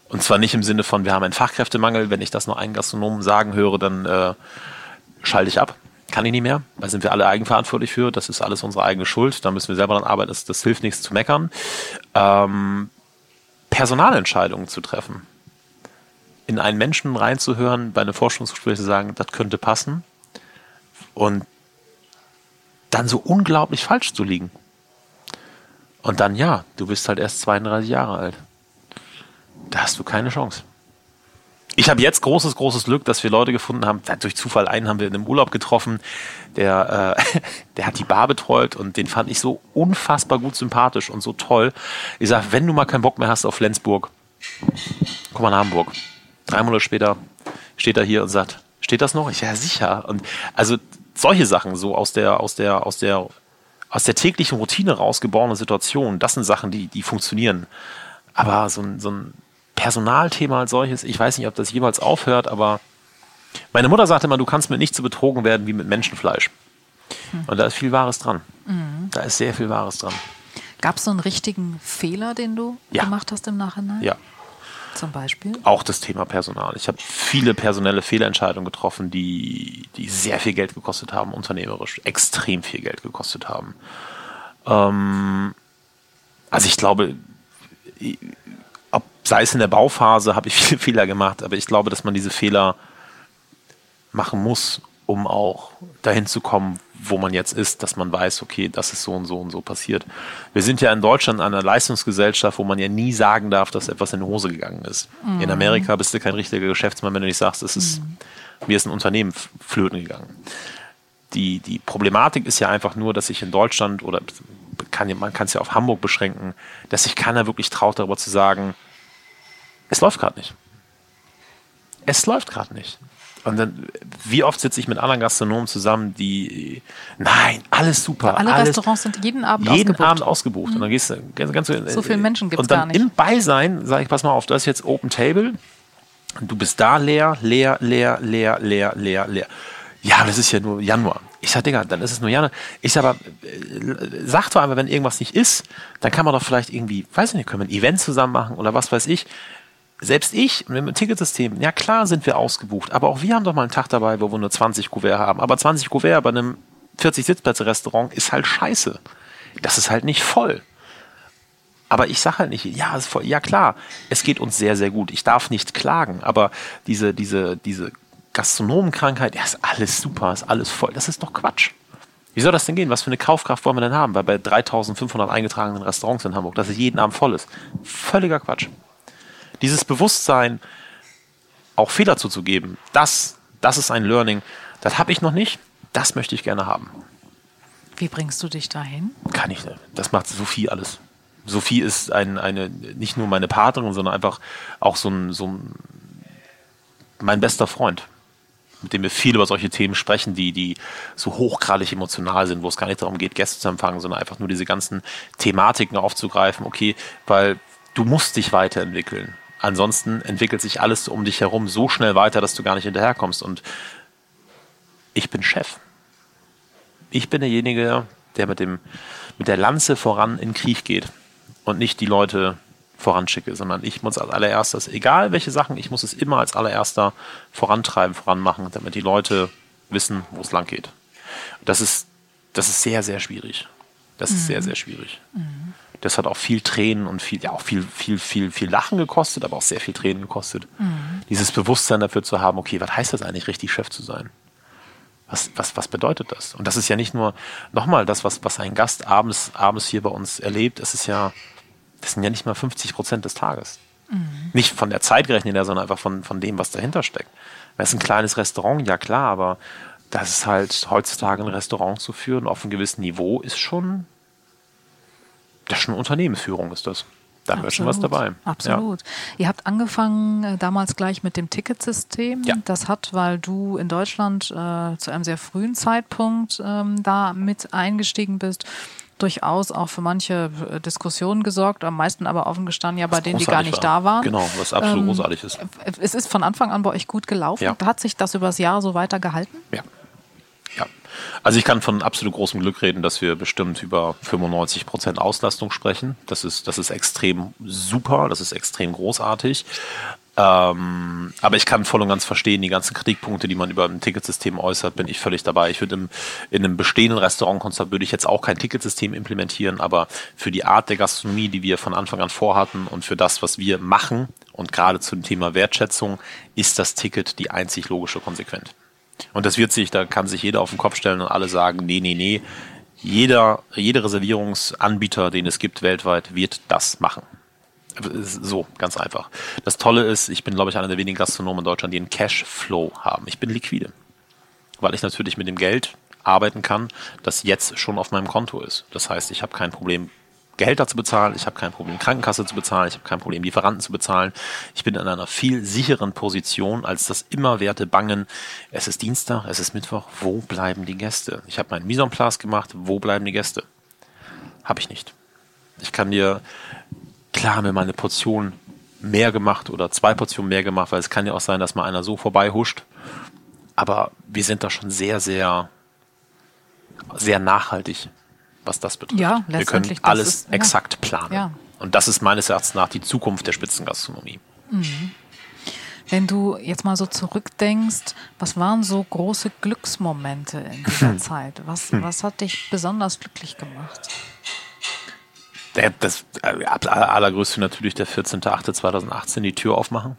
Und zwar nicht im Sinne von, wir haben einen Fachkräftemangel. Wenn ich das noch einen Gastronomen sagen höre, dann äh, schalte ich ab. Kann ich nicht mehr. Da sind wir alle eigenverantwortlich für. Das ist alles unsere eigene Schuld. Da müssen wir selber dran arbeiten. Das, das hilft nichts zu meckern. Ähm, Personalentscheidungen zu treffen. In einen Menschen reinzuhören, bei einem Forschungsgespräch zu sagen, das könnte passen. Und dann so unglaublich falsch zu liegen. Und dann, ja, du bist halt erst 32 Jahre alt. Da hast du keine Chance. Ich habe jetzt großes, großes Glück, dass wir Leute gefunden haben. Durch Zufall einen haben wir in einem Urlaub getroffen, der, äh, der hat die Bar betreut und den fand ich so unfassbar gut sympathisch und so toll. Ich sage, wenn du mal keinen Bock mehr hast auf Flensburg, komm mal nach Hamburg. Drei Monate später steht er hier und sagt, steht das noch? Ich, ja, sicher. Und also solche Sachen, so aus der, aus der, aus der aus der täglichen Routine rausgeborene Situationen, das sind Sachen, die, die funktionieren. Aber so ein, so ein Personalthema als solches, ich weiß nicht, ob das jemals aufhört, aber meine Mutter sagte immer, du kannst mit nichts so betrogen werden wie mit Menschenfleisch. Hm. Und da ist viel Wahres dran. Mhm. Da ist sehr viel Wahres dran. Gab es so einen richtigen Fehler, den du ja. gemacht hast im Nachhinein? Ja. Zum Beispiel? Auch das Thema Personal. Ich habe viele personelle Fehlentscheidungen getroffen, die, die sehr viel Geld gekostet haben, unternehmerisch, extrem viel Geld gekostet haben. Ähm, also ich glaube, ob, sei es in der Bauphase, habe ich viele Fehler gemacht, aber ich glaube, dass man diese Fehler machen muss, um auch dahin zu kommen, wo man jetzt ist, dass man weiß, okay, das ist so und so und so passiert. Wir sind ja in Deutschland einer Leistungsgesellschaft, wo man ja nie sagen darf, dass etwas in die Hose gegangen ist. Mhm. In Amerika bist du kein richtiger Geschäftsmann, wenn du nicht sagst, es ist, mhm. mir ist ein Unternehmen flöten gegangen. Die, die Problematik ist ja einfach nur, dass sich in Deutschland oder kann, man kann es ja auf Hamburg beschränken, dass sich keiner wirklich traut, darüber zu sagen, es läuft gerade nicht. Es läuft gerade nicht. Und dann, wie oft sitze ich mit anderen Gastronomen zusammen, die, nein, alles super. Alle alles, Restaurants sind jeden Abend jeden ausgebucht. Abend ausgebucht. Mhm. Und dann gehst du ganz, ganz So viele Menschen gibt es gar nicht. Und dann im Beisein sage ich, pass mal auf, du hast jetzt Open Table. Du bist da leer, leer, leer, leer, leer, leer, leer. Ja, das ist ja nur Januar. Ich sage, Digga, dann ist es nur Januar. Ich sage aber, äh, sag doch einfach, wenn irgendwas nicht ist, dann kann man doch vielleicht irgendwie, weiß ich nicht, können wir ein Event zusammen machen oder was weiß ich selbst ich mit dem Ticketsystem, ja klar sind wir ausgebucht, aber auch wir haben doch mal einen Tag dabei, wo wir nur 20 Kuvert haben. Aber 20 Kuvert bei einem 40 Sitzplätze Restaurant ist halt scheiße. Das ist halt nicht voll. Aber ich sage halt nicht, ja, ist voll, ja klar, es geht uns sehr, sehr gut. Ich darf nicht klagen, aber diese, diese, diese Gastronomenkrankheit, ja, ist alles super, ist alles voll. Das ist doch Quatsch. Wie soll das denn gehen? Was für eine Kaufkraft wollen wir denn haben? Weil bei 3500 eingetragenen Restaurants in Hamburg, dass es jeden Abend voll ist. Völliger Quatsch dieses Bewusstsein, auch Fehler zuzugeben, das, das ist ein Learning. Das habe ich noch nicht. Das möchte ich gerne haben. Wie bringst du dich dahin? Kann ich nicht. Das macht Sophie alles. Sophie ist ein, eine, nicht nur meine Partnerin, sondern einfach auch so ein, so ein, mein bester Freund, mit dem wir viel über solche Themen sprechen, die, die so hochgradig emotional sind, wo es gar nicht darum geht, Gäste zu empfangen, sondern einfach nur diese ganzen Thematiken aufzugreifen. Okay, weil du musst dich weiterentwickeln. Ansonsten entwickelt sich alles um dich herum so schnell weiter, dass du gar nicht hinterherkommst. Und ich bin Chef. Ich bin derjenige, der mit, dem, mit der Lanze voran in Krieg geht und nicht die Leute voranschicke, sondern ich muss als allererstes, egal welche Sachen, ich muss es immer als allererster vorantreiben, voranmachen, damit die Leute wissen, wo es lang geht. Das ist, das ist sehr, sehr schwierig. Das ist sehr, mhm. sehr schwierig. Mhm. Das hat auch viel Tränen und viel, ja auch viel, viel, viel, viel Lachen gekostet, aber auch sehr viel Tränen gekostet. Mhm. Dieses Bewusstsein dafür zu haben, okay, was heißt das eigentlich, richtig Chef zu sein? Was, was, was bedeutet das? Und das ist ja nicht nur, nochmal, das, was, was ein Gast abends, abends hier bei uns erlebt, es ist ja, das sind ja nicht mal 50 Prozent des Tages. Mhm. Nicht von der Zeit gerechnet, sondern einfach von, von dem, was dahinter steckt. Das ist ein kleines Restaurant, ja klar, aber das ist halt heutzutage ein Restaurant zu führen auf einem gewissen Niveau ist schon Das ist schon Unternehmensführung, ist das. Da wäre schon was dabei. Absolut. Ja. Ihr habt angefangen äh, damals gleich mit dem Ticketsystem. Ja. Das hat, weil du in Deutschland äh, zu einem sehr frühen Zeitpunkt ähm, da mit eingestiegen bist, durchaus auch für manche äh, Diskussionen gesorgt, am meisten aber offen gestanden, ja, bei denen, die gar nicht war. da waren. Genau, was absolut ähm, großartig ist. Es ist von Anfang an bei euch gut gelaufen. Ja. Hat sich das übers Jahr so weiter gehalten? Ja. Ja. Also ich kann von absolut großem Glück reden, dass wir bestimmt über 95 Prozent Auslastung sprechen. Das ist, das ist extrem super, das ist extrem großartig. Ähm, aber ich kann voll und ganz verstehen, die ganzen Kritikpunkte, die man über ein Ticketsystem äußert, bin ich völlig dabei. Ich würde im, in einem bestehenden Restaurantkonzept würde ich jetzt auch kein Ticketsystem implementieren, aber für die Art der Gastronomie, die wir von Anfang an vorhatten und für das, was wir machen und gerade zum Thema Wertschätzung, ist das Ticket die einzig logische Konsequenz. Und das wird sich, da kann sich jeder auf den Kopf stellen und alle sagen, nee, nee, nee. Jeder, jeder Reservierungsanbieter, den es gibt weltweit, wird das machen. So, ganz einfach. Das Tolle ist, ich bin, glaube ich, einer der wenigen Gastronomen in Deutschland, die einen Cashflow haben. Ich bin liquide. Weil ich natürlich mit dem Geld arbeiten kann, das jetzt schon auf meinem Konto ist. Das heißt, ich habe kein Problem, Gehälter zu bezahlen, ich habe kein Problem, Krankenkasse zu bezahlen, ich habe kein Problem, Lieferanten zu bezahlen. Ich bin in einer viel sicheren Position als das immerwerte Bangen. Es ist Dienstag, es ist Mittwoch, wo bleiben die Gäste? Ich habe meinen Mise en place gemacht, wo bleiben die Gäste? Habe ich nicht. Ich kann dir, klar haben wir mal eine Portion mehr gemacht oder zwei Portionen mehr gemacht, weil es kann ja auch sein, dass mal einer so vorbei huscht. Aber wir sind da schon sehr, sehr, sehr nachhaltig was das betrifft. Ja, Wir können alles ist, exakt ja. planen. Ja. Und das ist meines Erachtens nach die Zukunft der Spitzengastronomie. Mhm. Wenn du jetzt mal so zurückdenkst, was waren so große Glücksmomente in dieser Zeit? Was, hm. was hat dich besonders glücklich gemacht? Das äh, allergrößte natürlich der 14.08.2018, die Tür aufmachen.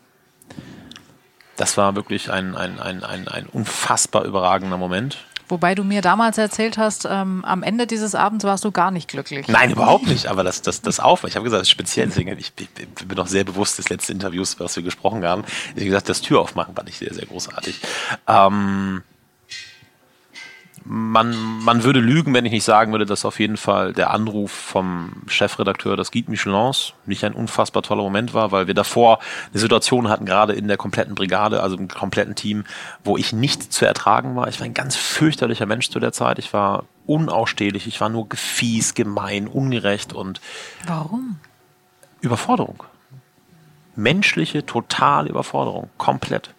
Das war wirklich ein, ein, ein, ein, ein unfassbar überragender Moment. Wobei du mir damals erzählt hast, ähm, am Ende dieses Abends warst du gar nicht glücklich. Nein, überhaupt nicht. Aber das, das, das auch. Ich habe gesagt, speziell. Deswegen, ich, ich, bin noch sehr bewusst des letzten Interviews, was wir gesprochen haben. Wie gesagt, das Tür aufmachen fand ich sehr, sehr großartig. Ähm, man, man würde lügen, wenn ich nicht sagen würde, dass auf jeden Fall der Anruf vom Chefredakteur des Guide Michelins nicht ein unfassbar toller Moment war, weil wir davor eine Situation hatten, gerade in der kompletten Brigade, also im kompletten Team, wo ich nicht zu ertragen war. Ich war ein ganz fürchterlicher Mensch zu der Zeit. Ich war unausstehlich, ich war nur gefies, gemein, ungerecht und. Warum? Überforderung. Menschliche, totale Überforderung. Komplett.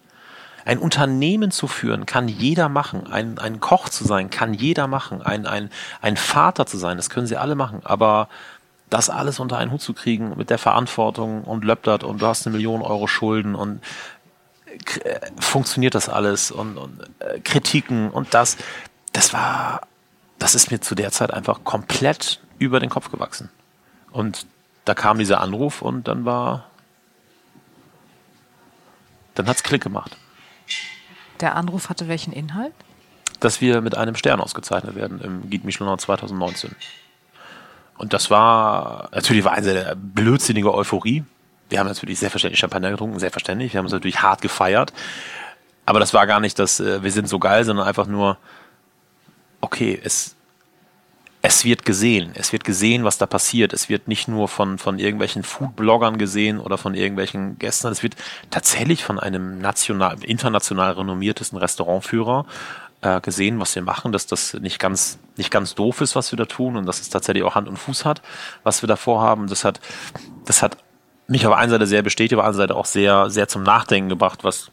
Ein Unternehmen zu führen kann jeder machen. Ein, ein Koch zu sein kann jeder machen. Ein, ein, ein Vater zu sein, das können sie alle machen. Aber das alles unter einen Hut zu kriegen mit der Verantwortung und löptert und du hast eine Million Euro Schulden und äh, funktioniert das alles und, und äh, Kritiken und das, das war, das ist mir zu der Zeit einfach komplett über den Kopf gewachsen. Und da kam dieser Anruf und dann war, dann hat's Klick gemacht. Der Anruf hatte welchen Inhalt? Dass wir mit einem Stern ausgezeichnet werden im Guide Michelin 2019. Und das war natürlich war eine blödsinnige Euphorie. Wir haben natürlich selbstverständlich Champagner getrunken, selbstverständlich. Wir haben uns natürlich hart gefeiert. Aber das war gar nicht das, äh, wir sind so geil, sondern einfach nur, okay, es, es wird gesehen. Es wird gesehen, was da passiert. Es wird nicht nur von, von irgendwelchen Food-Bloggern gesehen oder von irgendwelchen Gästen. Es wird tatsächlich von einem national, international renommiertesten Restaurantführer äh, gesehen, was wir machen, dass das nicht ganz, nicht ganz doof ist, was wir da tun und dass es tatsächlich auch Hand und Fuß hat, was wir da vorhaben. Das hat, das hat mich auf einer Seite sehr bestätigt, auf der anderen Seite auch sehr, sehr zum Nachdenken gebracht, was,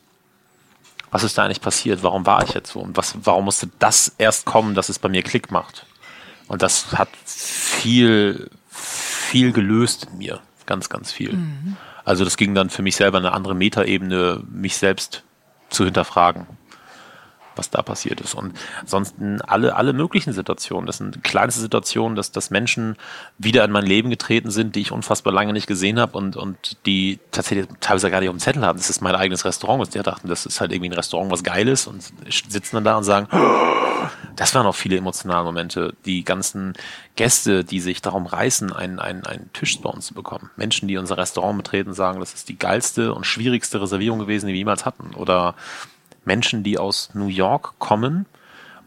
was ist da eigentlich passiert? Warum war ich jetzt so? Und was, warum musste das erst kommen, dass es bei mir Klick macht? Und das hat viel, viel gelöst in mir. Ganz, ganz viel. Mhm. Also das ging dann für mich selber eine andere Metaebene, mich selbst zu hinterfragen was da passiert ist. Und ansonsten alle, alle möglichen Situationen. Das sind kleinste Situationen, dass, dass Menschen wieder in mein Leben getreten sind, die ich unfassbar lange nicht gesehen habe und, und die tatsächlich teilweise gar nicht auf dem Zettel haben. Das ist mein eigenes Restaurant. Und die dachten, das ist halt irgendwie ein Restaurant, was geil ist und sitzen dann da und sagen, das waren auch viele emotionale Momente. Die ganzen Gäste, die sich darum reißen, einen, einen, einen Tisch bei uns zu bekommen. Menschen, die unser Restaurant betreten, sagen, das ist die geilste und schwierigste Reservierung gewesen, die wir jemals hatten. Oder Menschen, die aus New York kommen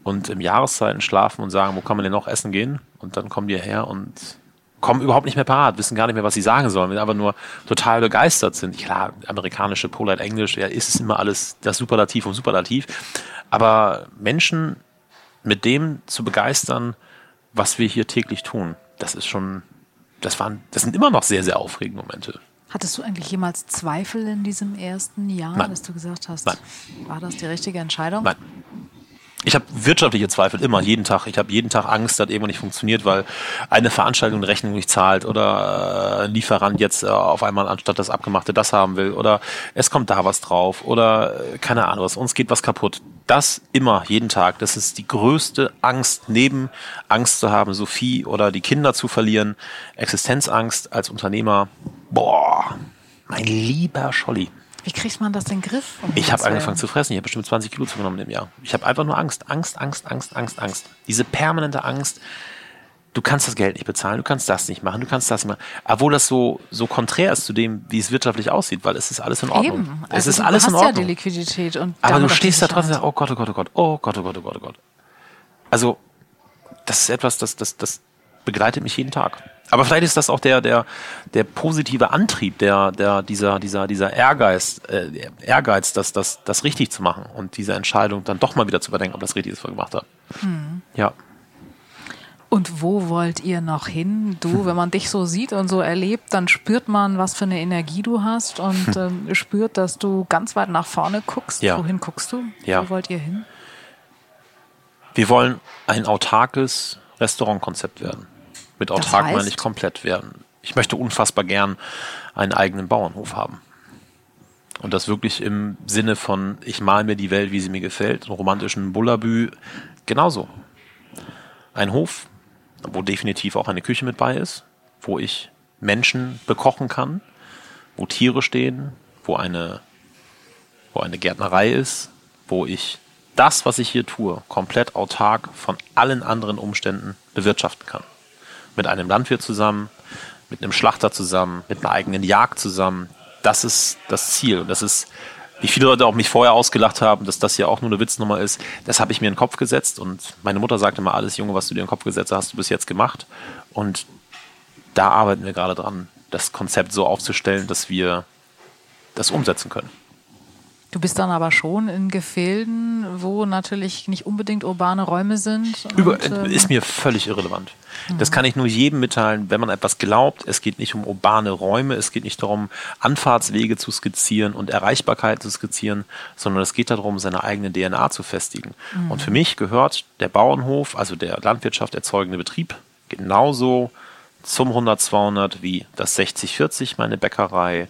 und im Jahreszeiten schlafen und sagen, wo kann man denn noch essen gehen? Und dann kommen die her und kommen überhaupt nicht mehr parat, wissen gar nicht mehr, was sie sagen sollen, aber nur total begeistert sind. Klar, amerikanische Polite Englisch, ja, ist es immer alles das Superlativ und Superlativ. Aber Menschen mit dem zu begeistern, was wir hier täglich tun, das ist schon, das waren, das sind immer noch sehr, sehr aufregende Momente. Hattest du eigentlich jemals Zweifel in diesem ersten Jahr, Nein. dass du gesagt hast, Nein. war das die richtige Entscheidung? Nein. Ich habe wirtschaftliche Zweifel immer, jeden Tag. Ich habe jeden Tag Angst, dass irgendwas nicht funktioniert, weil eine Veranstaltung eine Rechnung nicht zahlt oder äh, ein Lieferant jetzt äh, auf einmal anstatt das Abgemachte das haben will oder es kommt da was drauf oder äh, keine Ahnung was, uns geht was kaputt. Das immer, jeden Tag. Das ist die größte Angst, neben Angst zu haben, Sophie oder die Kinder zu verlieren, Existenzangst als Unternehmer. Boah, mein lieber Scholli. Wie kriegt man das in den Griff? um Ich habe angefangen zu fressen. Ich habe bestimmt 20 Kilo zugenommen im Jahr. Ich habe einfach nur Angst. Angst, Angst, Angst, Angst, Angst. Diese permanente Angst. Du kannst das Geld nicht bezahlen, du kannst das nicht machen, du kannst das nicht machen. Obwohl das so, so konträr ist zu dem, wie es wirtschaftlich aussieht, weil es ist alles in Ordnung. Eben. es Also ist du alles hast in ja Ordnung. die Liquidität. Und Aber du stehst da trotzdem, Sicherheit. oh Gott, oh Gott, oh Gott, oh Gott, oh Gott, oh Gott, oh Gott. Also, das ist etwas, das, das, das begleitet mich jeden Tag. Aber vielleicht ist das auch der, der, der positive Antrieb, der, der, dieser, dieser, dieser Ehrgeiz, äh, Ehrgeiz, das, das, das richtig zu machen und diese Entscheidung dann doch mal wieder zu überdenken, ob das richtig ist, was wir gemacht haben. Hm. Ja. Und wo wollt ihr noch hin? Du, wenn man dich so sieht und so erlebt, dann spürt man, was für eine Energie du hast und ähm, spürt, dass du ganz weit nach vorne guckst. Ja. Wohin guckst du? Ja. Wo wollt ihr hin? Wir wollen ein autarkes Restaurantkonzept werden. Mit autark meine ich komplett werden. Ich möchte unfassbar gern einen eigenen Bauernhof haben. Und das wirklich im Sinne von, ich mal mir die Welt, wie sie mir gefällt, einen romantischen Bullabü, genauso. Ein Hof, wo definitiv auch eine Küche mit bei ist, wo ich Menschen bekochen kann, wo Tiere stehen, wo eine, wo eine Gärtnerei ist, wo ich das, was ich hier tue, komplett autark von allen anderen Umständen bewirtschaften kann. Mit einem Landwirt zusammen, mit einem Schlachter zusammen, mit einer eigenen Jagd zusammen. Das ist das Ziel. Und das ist, wie viele Leute auch mich vorher ausgelacht haben, dass das ja auch nur eine Witznummer ist. Das habe ich mir in den Kopf gesetzt. Und meine Mutter sagte immer, alles Junge, was du dir in den Kopf gesetzt hast, du bis jetzt gemacht. Und da arbeiten wir gerade dran, das Konzept so aufzustellen, dass wir das umsetzen können. Du bist dann aber schon in Gefilden, wo natürlich nicht unbedingt urbane Räume sind. und, Über, ähm, ist mir völlig irrelevant. Das kann ich nur jedem mitteilen, wenn man etwas glaubt. Es geht nicht um urbane Räume, es geht nicht darum, Anfahrtswege zu skizzieren und Erreichbarkeit zu skizzieren, sondern es geht darum, seine eigene DNA zu festigen. Und für mich gehört der Bauernhof, also der Landwirtschaft erzeugende Betrieb, genauso zum 100, 200 wie das 60-40, meine Bäckerei,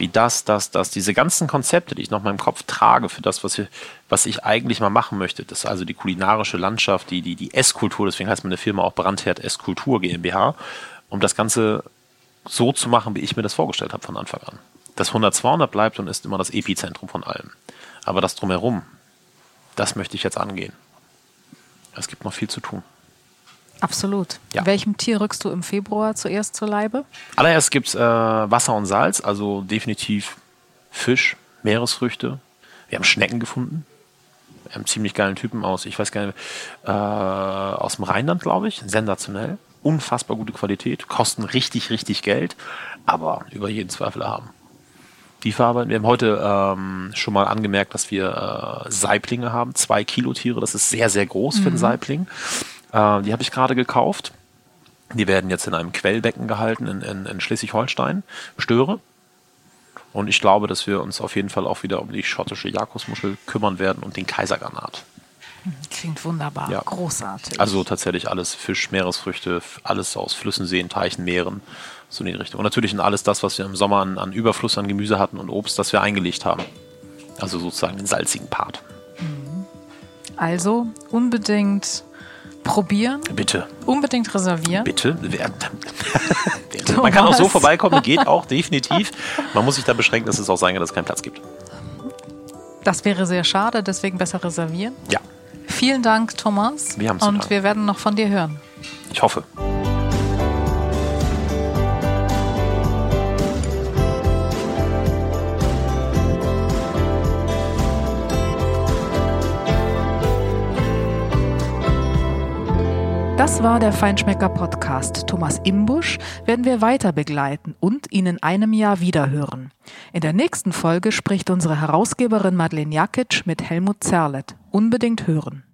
wie das, das, das, diese ganzen Konzepte, die ich noch in meinem Kopf trage für das, was ich, was ich eigentlich mal machen möchte. Das ist also die kulinarische Landschaft, die, die, die Esskultur, deswegen heißt meine Firma auch Brandherd Esskultur GmbH, um das Ganze so zu machen, wie ich mir das vorgestellt habe von Anfang an. Das 100, 200 bleibt und ist immer das Epizentrum von allem. Aber das drumherum, das möchte ich jetzt angehen. Es gibt noch viel zu tun. Absolut. Ja. Welchem Tier rückst du im Februar zuerst zur Leibe? Allererst gibt es äh, Wasser und Salz, also definitiv Fisch, Meeresfrüchte. Wir haben Schnecken gefunden. Wir haben einen ziemlich geilen Typen aus, ich weiß gar nicht, äh, aus dem Rheinland, glaube ich. Sensationell. Unfassbar gute Qualität. Kosten richtig, richtig Geld, aber über jeden Zweifel haben. Die verarbeiten. Wir haben heute ähm, schon mal angemerkt, dass wir äh, Saiblinge haben. Zwei Kilo Tiere. Das ist sehr, sehr groß für einen Saibling. Äh, die habe ich gerade gekauft. Die werden jetzt in einem Quellbecken gehalten in, in, in Schleswig-Holstein. Störe. Und ich glaube, dass wir uns auf jeden Fall auch wieder um die schottische Jakobsmuschel kümmern werden und den Kaisergranat. Klingt wunderbar. Ja. Großartig. Also tatsächlich alles Fisch, Meeresfrüchte, alles aus Flüssen, Seen, Teichen, Meeren. So in die Richtung. Und natürlich in alles das, was wir im Sommer an, an Überfluss an Gemüse hatten und Obst, das wir eingelegt haben. Also sozusagen den salzigen Part. Also unbedingt probieren, Bitte, unbedingt reservieren. bitte. Man kann auch so vorbeikommen, geht auch definitiv. Man muss sich da beschränken, dass es auch sein kann, dass es keinen Platz gibt. Das wäre sehr schade, deswegen besser reservieren. Ja, Vielen Dank, Thomas. Wir haben zu Und wir werden noch von dir hören. ich hoffe. Das war der Feinschmecker Podcast. Thomas Imbusch werden wir weiter begleiten und ihn in einem Jahr wiederhören. In der nächsten Folge spricht unsere Herausgeberin Madeleine Jakic mit Helmut Zerlett. Unbedingt hören.